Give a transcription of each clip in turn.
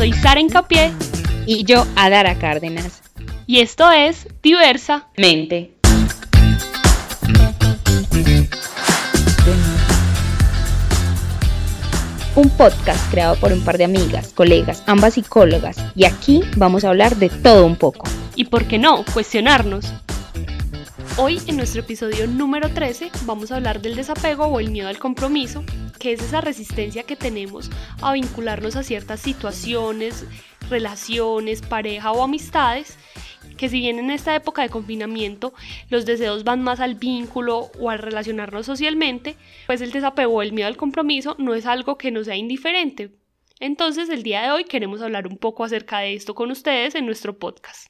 soy Sara Encapié y yo Adara Cárdenas. Y esto es Diversa Mente. Un podcast creado por un par de amigas, colegas, ambas psicólogas, y aquí vamos a hablar de todo un poco. Y por qué no, cuestionarnos. Hoy en nuestro episodio número 13 vamos a hablar del desapego o el miedo al compromiso, que es esa resistencia que tenemos a vincularnos a ciertas situaciones, relaciones, pareja o amistades, que si bien en esta época de confinamiento los deseos van más al vínculo o al relacionarnos socialmente, pues el desapego o el miedo al compromiso no es algo que nos sea indiferente. Entonces el día de hoy queremos hablar un poco acerca de esto con ustedes en nuestro podcast.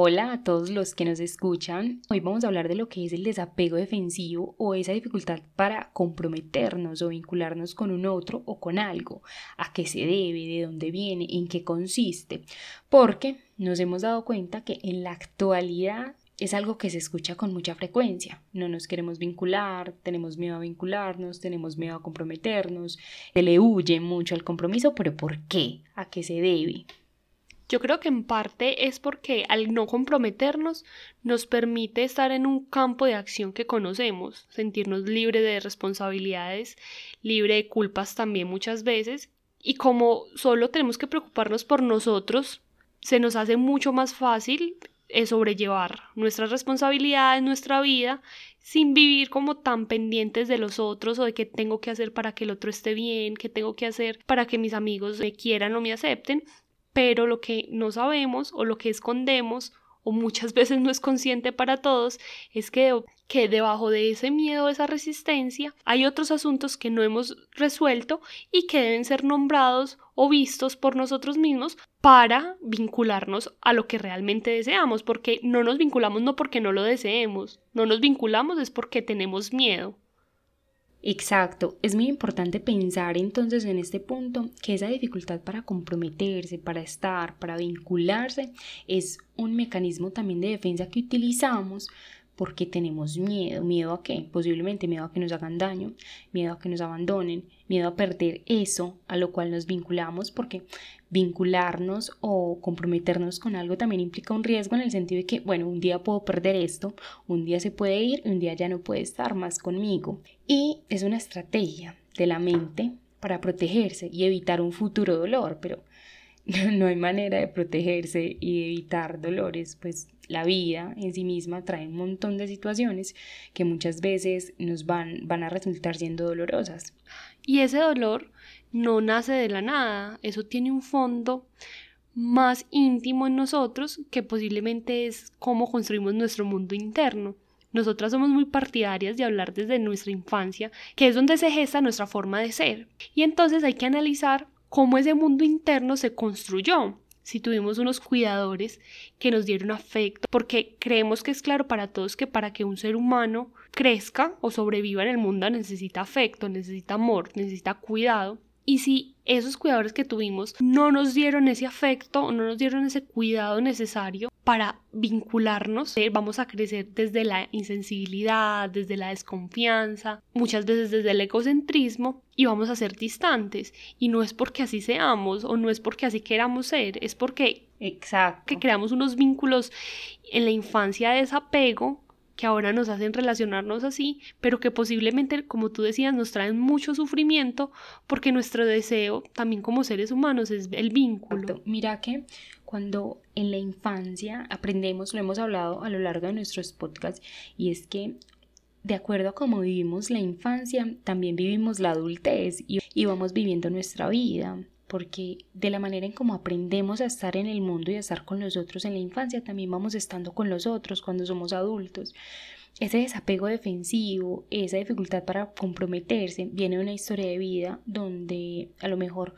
Hola a todos los que nos escuchan. Hoy vamos a hablar de lo que es el desapego defensivo o esa dificultad para comprometernos o vincularnos con un otro o con algo. ¿A qué se debe? ¿De dónde viene? ¿En qué consiste? Porque nos hemos dado cuenta que en la actualidad es algo que se escucha con mucha frecuencia. No nos queremos vincular, tenemos miedo a vincularnos, tenemos miedo a comprometernos, se le huye mucho al compromiso, pero ¿por qué? ¿A qué se debe? Yo creo que en parte es porque al no comprometernos nos permite estar en un campo de acción que conocemos, sentirnos libres de responsabilidades, libre de culpas también muchas veces, y como solo tenemos que preocuparnos por nosotros, se nos hace mucho más fácil eh, sobrellevar nuestras responsabilidades, nuestra vida, sin vivir como tan pendientes de los otros o de qué tengo que hacer para que el otro esté bien, qué tengo que hacer para que mis amigos me quieran o me acepten, pero lo que no sabemos o lo que escondemos o muchas veces no es consciente para todos es que, que debajo de ese miedo, esa resistencia, hay otros asuntos que no hemos resuelto y que deben ser nombrados o vistos por nosotros mismos para vincularnos a lo que realmente deseamos, porque no nos vinculamos no porque no lo deseemos, no nos vinculamos es porque tenemos miedo. Exacto, es muy importante pensar entonces en este punto que esa dificultad para comprometerse, para estar, para vincularse, es un mecanismo también de defensa que utilizamos porque tenemos miedo. ¿Miedo a qué? Posiblemente miedo a que nos hagan daño, miedo a que nos abandonen, miedo a perder eso a lo cual nos vinculamos, porque vincularnos o comprometernos con algo también implica un riesgo en el sentido de que, bueno, un día puedo perder esto, un día se puede ir, un día ya no puede estar más conmigo. Y es una estrategia de la mente para protegerse y evitar un futuro dolor, pero no hay manera de protegerse y evitar dolores, pues la vida en sí misma trae un montón de situaciones que muchas veces nos van, van a resultar siendo dolorosas. Y ese dolor no nace de la nada, eso tiene un fondo más íntimo en nosotros que posiblemente es cómo construimos nuestro mundo interno. Nosotras somos muy partidarias de hablar desde nuestra infancia, que es donde se gesta nuestra forma de ser. Y entonces hay que analizar cómo ese mundo interno se construyó si tuvimos unos cuidadores que nos dieron afecto, porque creemos que es claro para todos que para que un ser humano crezca o sobreviva en el mundo necesita afecto, necesita amor, necesita cuidado. Y si esos cuidadores que tuvimos no nos dieron ese afecto no nos dieron ese cuidado necesario para vincularnos, eh, vamos a crecer desde la insensibilidad, desde la desconfianza, muchas veces desde el egocentrismo y vamos a ser distantes. Y no es porque así seamos o no es porque así queramos ser, es porque Exacto. que creamos unos vínculos en la infancia de desapego que ahora nos hacen relacionarnos así, pero que posiblemente, como tú decías, nos traen mucho sufrimiento porque nuestro deseo, también como seres humanos, es el vínculo. Mira que cuando en la infancia aprendemos, lo hemos hablado a lo largo de nuestros podcasts, y es que de acuerdo a cómo vivimos la infancia, también vivimos la adultez y, y vamos viviendo nuestra vida porque de la manera en cómo aprendemos a estar en el mundo y a estar con los otros en la infancia, también vamos estando con los otros cuando somos adultos. Ese desapego defensivo, esa dificultad para comprometerse, viene de una historia de vida donde a lo mejor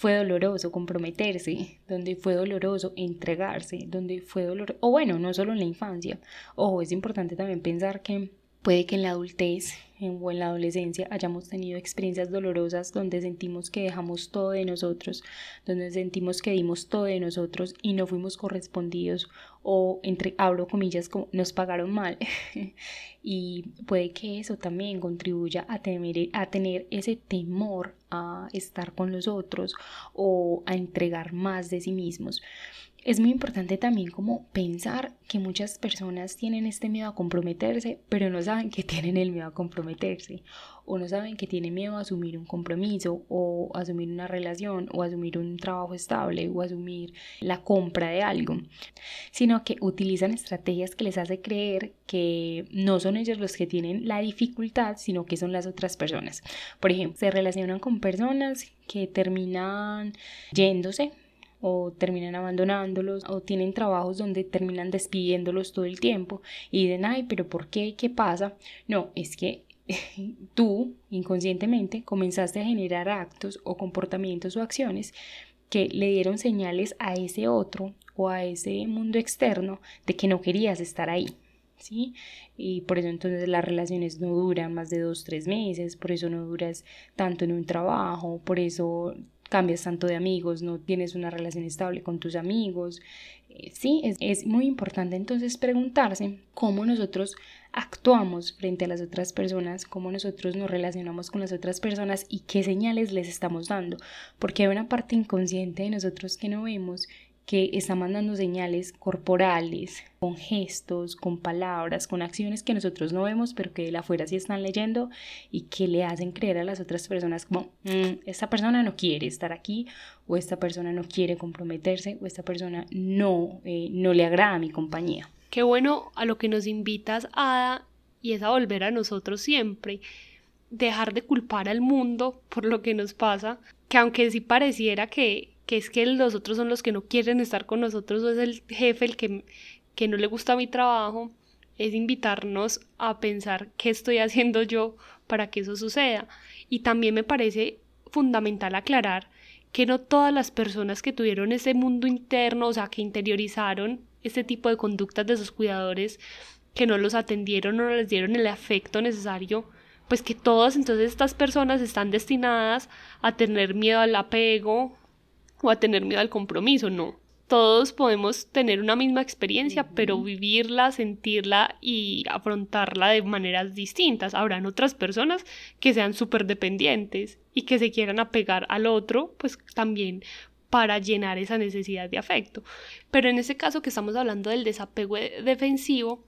fue doloroso comprometerse, donde fue doloroso entregarse, donde fue doloroso, o bueno, no solo en la infancia. Ojo, es importante también pensar que puede que en la adultez o en la adolescencia hayamos tenido experiencias dolorosas donde sentimos que dejamos todo de nosotros, donde sentimos que dimos todo de nosotros y no fuimos correspondidos o entre abro comillas nos pagaron mal y puede que eso también contribuya a tener, a tener ese temor a estar con los otros o a entregar más de sí mismos es muy importante también como pensar que muchas personas tienen este miedo a comprometerse, pero no saben que tienen el miedo a comprometerse, o no saben que tienen miedo a asumir un compromiso, o asumir una relación, o asumir un trabajo estable, o asumir la compra de algo, sino que utilizan estrategias que les hace creer que no son ellos los que tienen la dificultad, sino que son las otras personas. Por ejemplo, se relacionan con personas que terminan yéndose o terminan abandonándolos o tienen trabajos donde terminan despidiéndolos todo el tiempo y dicen, ay, pero ¿por qué? ¿Qué pasa? No, es que tú inconscientemente comenzaste a generar actos o comportamientos o acciones que le dieron señales a ese otro o a ese mundo externo de que no querías estar ahí. ¿Sí? Y por eso entonces las relaciones no duran más de dos, tres meses, por eso no duras tanto en un trabajo, por eso cambias tanto de amigos, no tienes una relación estable con tus amigos. Eh, sí, es, es muy importante entonces preguntarse cómo nosotros actuamos frente a las otras personas, cómo nosotros nos relacionamos con las otras personas y qué señales les estamos dando, porque hay una parte inconsciente de nosotros que no vemos que está mandando señales corporales, con gestos, con palabras, con acciones que nosotros no vemos, pero que de afuera sí están leyendo y que le hacen creer a las otras personas como, mm, esta persona no quiere estar aquí, o esta persona no quiere comprometerse, o esta persona no, eh, no le agrada mi compañía. Qué bueno a lo que nos invitas, Ada, y es a volver a nosotros siempre. Dejar de culpar al mundo por lo que nos pasa, que aunque sí pareciera que que es que los otros son los que no quieren estar con nosotros o es el jefe el que, que no le gusta mi trabajo, es invitarnos a pensar qué estoy haciendo yo para que eso suceda. Y también me parece fundamental aclarar que no todas las personas que tuvieron ese mundo interno, o sea, que interiorizaron este tipo de conductas de sus cuidadores, que no los atendieron o no les dieron el afecto necesario, pues que todas entonces estas personas están destinadas a tener miedo al apego, o a tener miedo al compromiso, no. Todos podemos tener una misma experiencia, pero vivirla, sentirla y afrontarla de maneras distintas. Habrán otras personas que sean súper dependientes y que se quieran apegar al otro, pues también para llenar esa necesidad de afecto. Pero en ese caso que estamos hablando del desapego defensivo,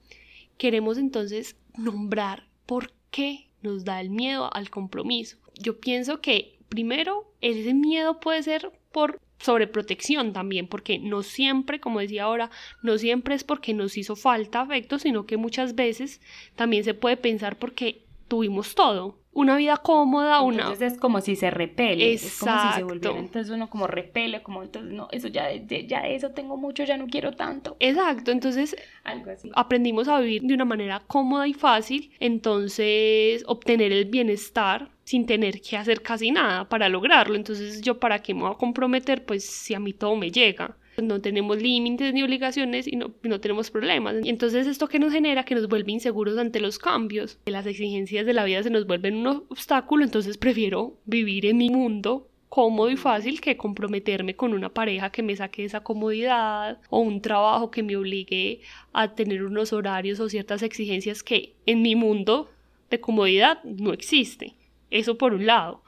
queremos entonces nombrar por qué nos da el miedo al compromiso. Yo pienso que primero ese miedo puede ser por sobreprotección también, porque no siempre, como decía ahora, no siempre es porque nos hizo falta afecto, sino que muchas veces también se puede pensar porque tuvimos todo. Una vida cómoda, una... Entonces es como si se repele, es como si se volviera, entonces uno como repele, como entonces no, eso ya, de, ya eso tengo mucho, ya no quiero tanto. Exacto, entonces Algo así. aprendimos a vivir de una manera cómoda y fácil, entonces obtener el bienestar sin tener que hacer casi nada para lograrlo, entonces yo para qué me voy a comprometer, pues si a mí todo me llega no tenemos límites ni obligaciones y no, no, tenemos problemas. Entonces esto que nos genera que nos vuelve inseguros ante los cambios, que las exigencias de la vida se nos vuelven un obstáculo, entonces prefiero vivir en mi mundo cómodo y fácil que comprometerme con una pareja que me saque esa comodidad o un trabajo que me obligue a tener unos horarios o ciertas exigencias que en mi mundo de comodidad no existe. Eso por un lado.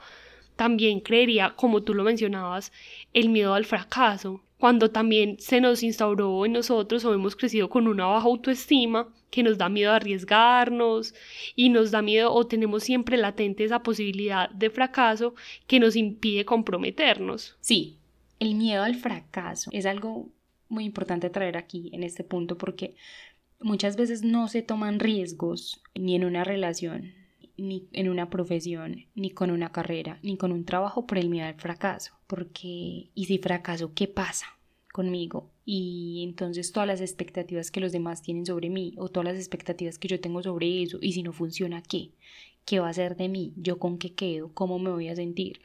También creería, como tú lo mencionabas, el miedo al fracaso cuando también se nos instauró en nosotros o hemos crecido con una baja autoestima que nos da miedo arriesgarnos y nos da miedo o tenemos siempre latente esa posibilidad de fracaso que nos impide comprometernos. Sí, el miedo al fracaso es algo muy importante traer aquí en este punto porque muchas veces no se toman riesgos ni en una relación ni en una profesión, ni con una carrera, ni con un trabajo por el miedo al fracaso. Porque, ¿y si fracaso, qué pasa conmigo? Y entonces todas las expectativas que los demás tienen sobre mí, o todas las expectativas que yo tengo sobre eso, y si no funciona, ¿qué? ¿Qué va a ser de mí? ¿Yo con qué quedo? ¿Cómo me voy a sentir?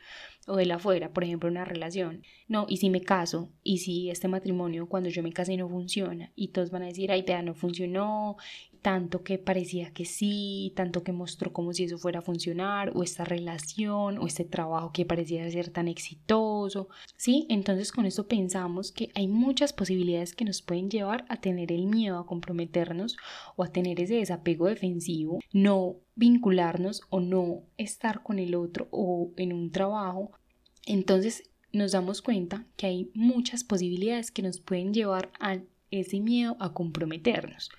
O de la afuera, por ejemplo, una relación. No, y si me caso, y si este matrimonio cuando yo me casé no funciona, y todos van a decir, ay, no funcionó, tanto que parecía que sí, tanto que mostró como si eso fuera a funcionar, o esta relación, o este trabajo que parecía ser tan exitoso, ¿sí? Entonces con esto pensamos que hay muchas posibilidades que nos pueden llevar a tener el miedo a comprometernos o a tener ese desapego defensivo, no vincularnos o no estar con el otro o en un trabajo. Entonces nos damos cuenta que hay muchas posibilidades que nos pueden llevar a ese miedo a comprometernos.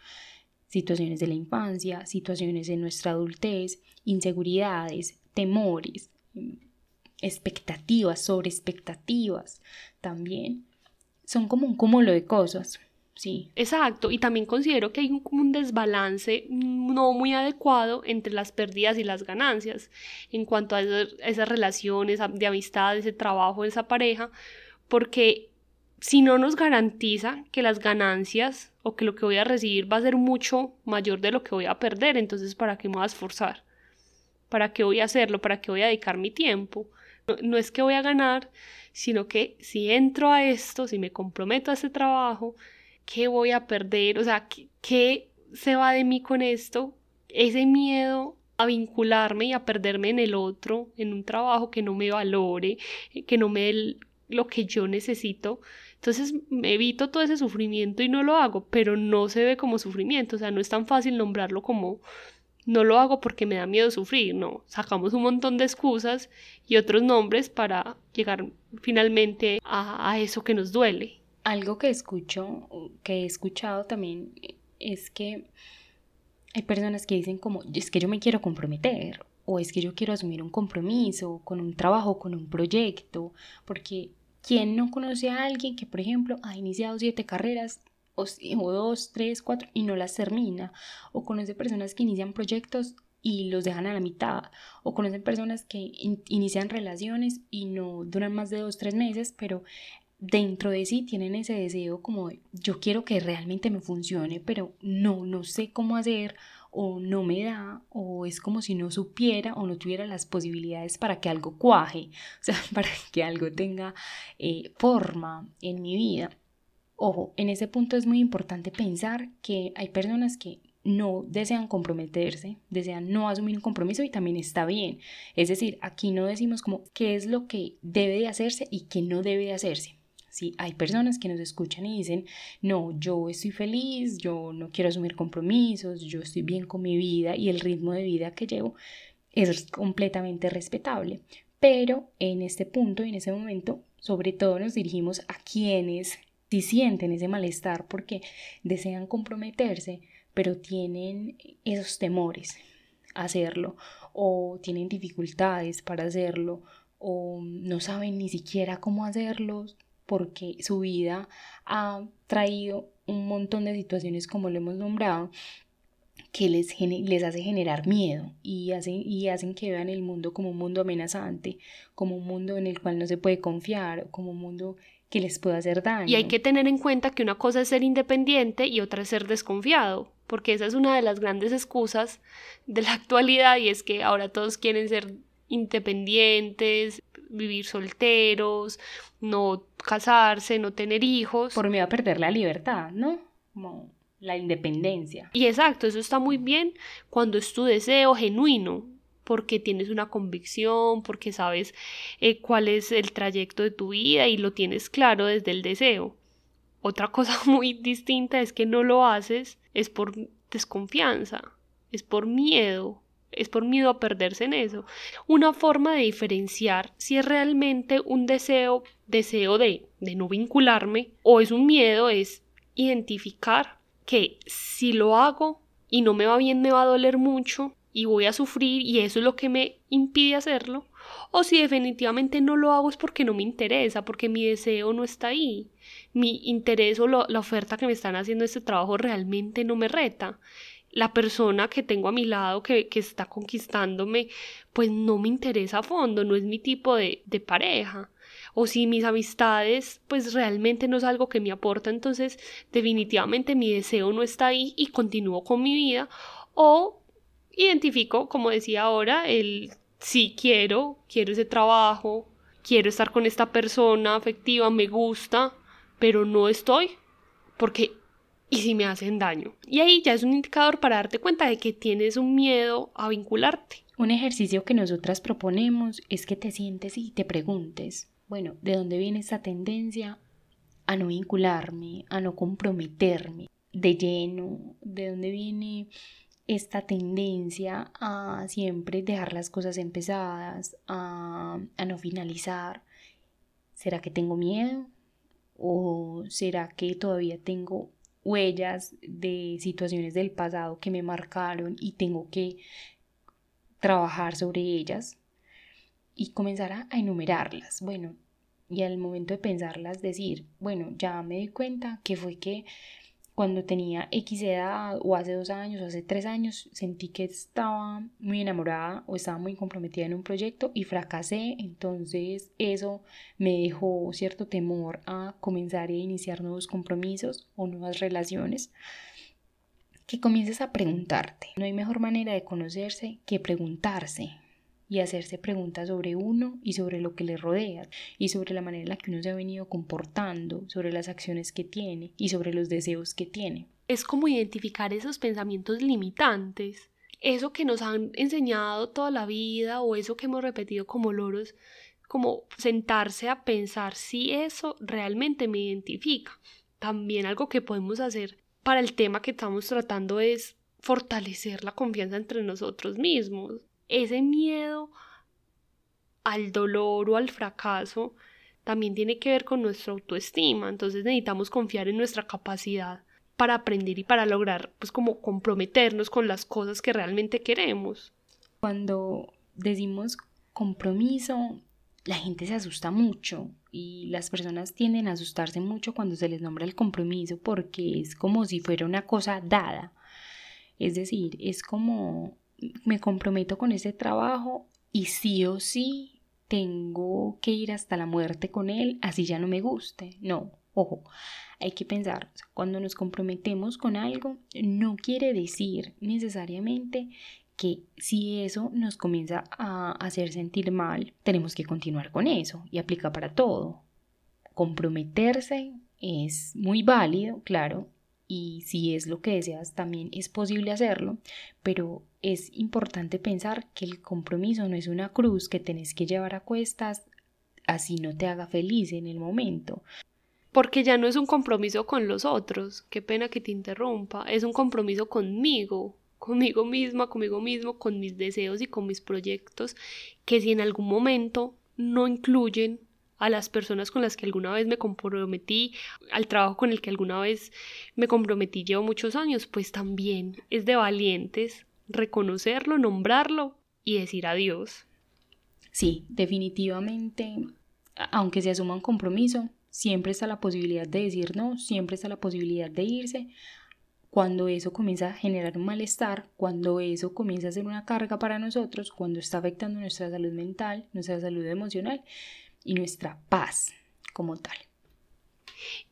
Situaciones de la infancia, situaciones de nuestra adultez, inseguridades, temores, expectativas, sobre expectativas también. Son como un cúmulo de cosas. Sí. Exacto, y también considero que hay un, desbalance no muy adecuado entre las pérdidas y las ganancias en cuanto a esas relaciones de amistad, ese trabajo, esa pareja, porque si no nos garantiza que las ganancias o que lo que voy a recibir va a ser mucho mayor de lo que voy a perder, entonces ¿para qué me voy a esforzar? ¿Para qué voy a hacerlo? ¿Para qué voy a dedicar mi tiempo? No, es que voy a ganar, sino que si entro a esto, si me comprometo a este trabajo, ¿qué voy a perder? O sea, ¿qué, ¿qué, se va de mí con esto? Ese miedo a vincularme y a perderme en el otro, en un trabajo que no me valore, que no me dé lo que yo necesito, entonces me evito todo ese sufrimiento y no lo hago, pero no se ve como sufrimiento, o sea, no es tan fácil nombrarlo como no lo hago porque me da miedo sufrir, no, sacamos un montón de excusas y otros nombres para llegar finalmente a, a eso que nos duele. Algo que escucho, que he escuchado también es que hay personas que dicen como, es que yo me quiero comprometer o es que yo quiero asumir un compromiso con un trabajo, con un proyecto, porque ¿Quién no conoce a alguien que, por ejemplo, ha iniciado siete carreras o, dos, tres, cuatro y no las termina? O conoce personas que inician proyectos y los dejan a la mitad. O conocen personas que inician relaciones y no duran más de dos, tres meses, pero dentro de sí tienen ese deseo como de, yo quiero que realmente me funcione, pero no, no sé cómo hacer o no me da o es como si no supiera o no tuviera las posibilidades para que algo cuaje, o sea, para que algo tenga eh, forma en mi vida. Ojo, en ese punto es muy importante pensar que hay personas que no desean comprometerse, desean no asumir un compromiso y también está bien. Es decir, aquí no decimos como qué es lo que debe de hacerse y qué no debe de hacerse. ¿Sí? Hay personas que nos escuchan y dicen, no, yo estoy feliz, yo no quiero asumir compromisos, yo estoy bien con mi vida y el ritmo de vida que llevo es completamente respetable. Pero en este punto, en ese momento, sobre todo nos dirigimos a quienes si sienten ese malestar porque desean comprometerse, pero tienen esos temores a hacerlo o tienen dificultades para hacerlo o no saben ni siquiera cómo hacerlo, porque su vida ha traído un montón de situaciones como lo hemos nombrado que les, les hace generar miedo y hacen, y hacen que vean el mundo como un mundo amenazante, como un mundo en el cual no se puede confiar, como un mundo que les puede hacer daño. Y hay que tener en cuenta que una cosa es ser independiente y otra es ser desconfiado, porque esa es una de las grandes excusas de la actualidad y es que ahora todos quieren ser independientes, vivir solteros, no casarse, no tener hijos. Por miedo a perder la libertad, ¿no? Como la independencia. Y exacto, eso está muy bien cuando es tu deseo genuino, porque tienes una convicción, porque sabes eh, cuál es el trayecto de tu vida y lo tienes claro desde el deseo. Otra cosa muy distinta es que no lo haces, es por desconfianza, es por miedo, es por miedo a perderse en eso. Una forma de diferenciar si es realmente un deseo, deseo de, de no vincularme o es un miedo es identificar que si lo hago y no me va bien me va a doler mucho y voy a sufrir y eso es lo que me impide hacerlo. O si definitivamente no lo hago es porque no me interesa, porque mi deseo no está ahí, mi interés o la oferta que me están haciendo este trabajo realmente no me reta la persona que tengo a mi lado que, está conquistándome, pues no me interesa a fondo, no es mi tipo de, de pareja. O si mis amistades, pues realmente no es algo que me aporta, entonces definitivamente mi deseo no está ahí y continúo con mi vida. O identifico, como decía ahora, el sí quiero, quiero ese trabajo, quiero estar con esta persona afectiva, me gusta, pero no estoy, porque y si me hacen daño. Y ahí ya es un indicador para darte cuenta de que tienes un miedo a vincularte. Un ejercicio que nosotras proponemos es que te sientes y te preguntes, bueno, ¿de dónde viene esta tendencia a no vincularme, a no comprometerme de lleno? ¿De dónde viene esta tendencia a siempre dejar las cosas empezadas, a, a no finalizar? ¿Será que tengo miedo? ¿O será que todavía tengo huellas de situaciones del pasado que me marcaron y tengo que trabajar sobre ellas y comenzar a enumerarlas. Bueno, y al momento de pensarlas decir, bueno, ya me di cuenta que fue que cuando tenía X edad o hace dos años o hace tres años sentí que estaba muy enamorada o estaba muy comprometida en un proyecto y fracasé, entonces eso me dejó cierto temor a comenzar a iniciar nuevos compromisos o nuevas relaciones. Que comiences a preguntarte. No hay mejor manera de conocerse que preguntarse y hacerse preguntas sobre uno y sobre lo que le rodea y sobre la manera en la que uno se ha venido comportando, sobre las acciones que tiene y sobre los deseos que tiene. Es como identificar esos pensamientos limitantes, eso que nos han enseñado toda la vida o eso que hemos repetido como loros, como sentarse a pensar si eso realmente me identifica. También algo que podemos hacer para el tema que estamos tratando es fortalecer la confianza entre nosotros mismos ese miedo al dolor o al fracaso también tiene que ver con nuestra autoestima, entonces necesitamos confiar en nuestra capacidad para aprender y para lograr pues como comprometernos con las cosas que realmente queremos. Cuando decimos compromiso, la gente se asusta mucho y las personas tienden a asustarse mucho cuando se les nombra el compromiso porque es como si fuera una cosa dada. Es decir, es como me comprometo con ese trabajo y sí o sí tengo que ir hasta la muerte con él, así ya no me guste. No, ojo, hay que pensar, cuando nos comprometemos con algo, no quiere decir necesariamente que si eso nos comienza a hacer sentir mal, tenemos que continuar con eso y aplica para todo. Comprometerse es muy válido, claro, y si es lo que deseas también es posible hacerlo, pero es importante pensar que el compromiso no es una cruz que tenés que llevar a cuestas así no te haga feliz en el momento. Porque ya no es un compromiso con los otros, qué pena que te interrumpa, es un compromiso conmigo, conmigo misma, conmigo mismo, con mis deseos y con mis proyectos, que si en algún momento no incluyen a las personas con las que alguna vez me comprometí, al trabajo con el que alguna vez me comprometí llevo muchos años, pues también es de valientes reconocerlo, nombrarlo y decir adiós. Sí, definitivamente, aunque se asuma un compromiso, siempre está la posibilidad de decir no, siempre está la posibilidad de irse. Cuando eso comienza a generar un malestar, cuando eso comienza a ser una carga para nosotros, cuando está afectando nuestra salud mental, nuestra salud emocional, y nuestra paz como tal.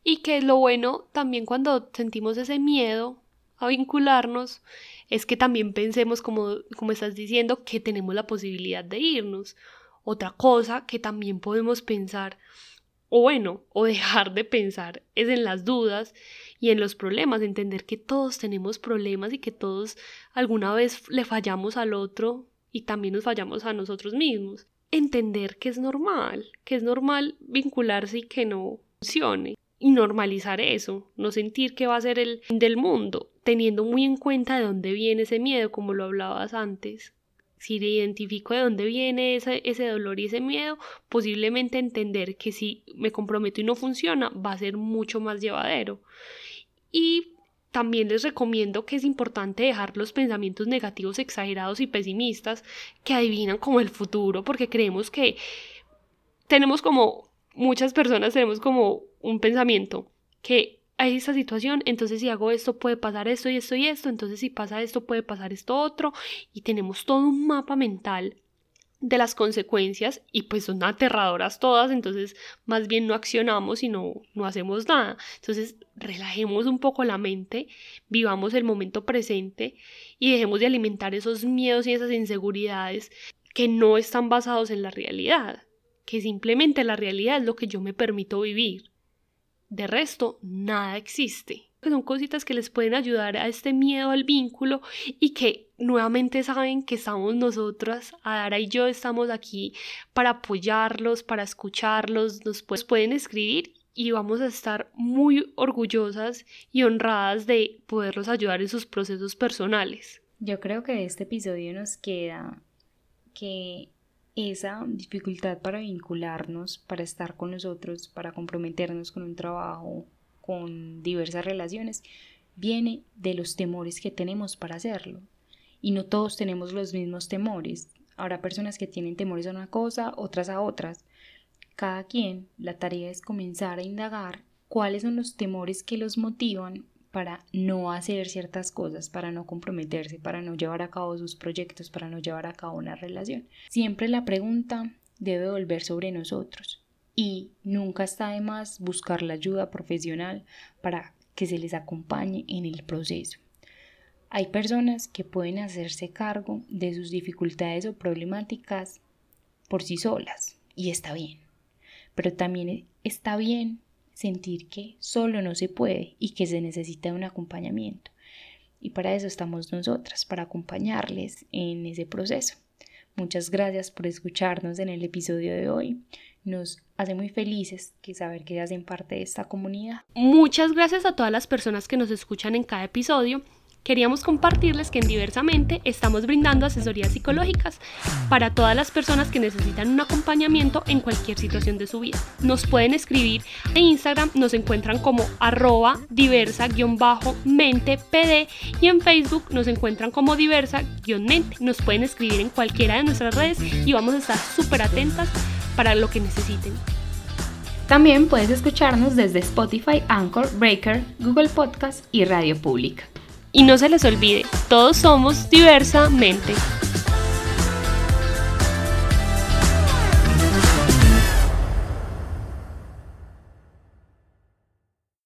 Y que lo bueno también cuando sentimos ese miedo a vincularnos, es que también pensemos, como, como estás diciendo, que tenemos la posibilidad de irnos. Otra cosa que también podemos pensar, o bueno, o dejar de pensar, es en las dudas y en los problemas, entender que todos tenemos problemas y que todos alguna vez le fallamos al otro y también nos fallamos a nosotros mismos entender que es normal, que es normal vincularse y que no funcione. Y normalizar eso, no sentir que va a ser el del mundo, teniendo muy en cuenta de dónde viene ese miedo, como lo hablabas antes. Si identifico de dónde viene ese, ese dolor y ese miedo, posiblemente entender que si me comprometo y no funciona, va a ser mucho más llevadero. Y también les recomiendo que es importante dejar los pensamientos negativos exagerados y pesimistas que adivinan como el futuro, porque creemos que tenemos como muchas personas tenemos como un pensamiento que hay esta situación, entonces si hago esto puede pasar esto y esto y esto, entonces si pasa esto puede pasar esto otro y tenemos todo un mapa mental de las consecuencias y pues son aterradoras todas, entonces más bien no accionamos y no, no hacemos nada. Entonces relajemos un poco la mente, vivamos el momento presente y dejemos de alimentar esos miedos y esas inseguridades que no están basados en la realidad, que simplemente la realidad es lo que yo me permito vivir. De resto, nada existe. son cositas que les pueden ayudar a este miedo al vínculo y que nuevamente saben que estamos nosotras, Adara y yo estamos aquí para apoyarlos, para escucharlos, nos pueden escribir y vamos a estar muy orgullosas y honradas de poderlos ayudar en sus procesos personales. Yo creo que este episodio nos queda que esa dificultad para vincularnos, para estar con nosotros, para comprometernos con un trabajo, con diversas relaciones, viene de los temores que tenemos para hacerlo. Y no todos tenemos los mismos temores. Habrá personas que tienen temores a una cosa, otras a otras. Cada quien, la tarea es comenzar a indagar cuáles son los temores que los motivan para no hacer ciertas cosas, para no comprometerse, para no llevar a cabo sus proyectos, para no llevar a cabo una relación. Siempre la pregunta debe volver sobre nosotros y nunca está de más buscar la ayuda profesional para que se les acompañe en el proceso. Hay personas que pueden hacerse cargo de sus dificultades o problemáticas por sí solas y está bien, pero también está bien sentir que solo no se puede y que se necesita un acompañamiento. Y para eso estamos nosotras, para acompañarles en ese proceso. Muchas gracias por escucharnos en el episodio de hoy. Nos hace muy felices que saber que hacen parte de esta comunidad. Muchas gracias a todas las personas que nos escuchan en cada episodio queríamos compartirles que en Diversamente estamos brindando asesorías psicológicas para todas las personas que necesitan un acompañamiento en cualquier situación de su vida. Nos pueden escribir en Instagram, nos encuentran como arroba diversa-mente-pd y en Facebook nos encuentran como diversa-mente. Nos pueden escribir en cualquiera de nuestras redes y vamos a estar súper atentas para lo que necesiten. También puedes escucharnos desde Spotify, Anchor, Breaker, Google Podcast y Radio Pública. Y no se les olvide, todos somos diversamente.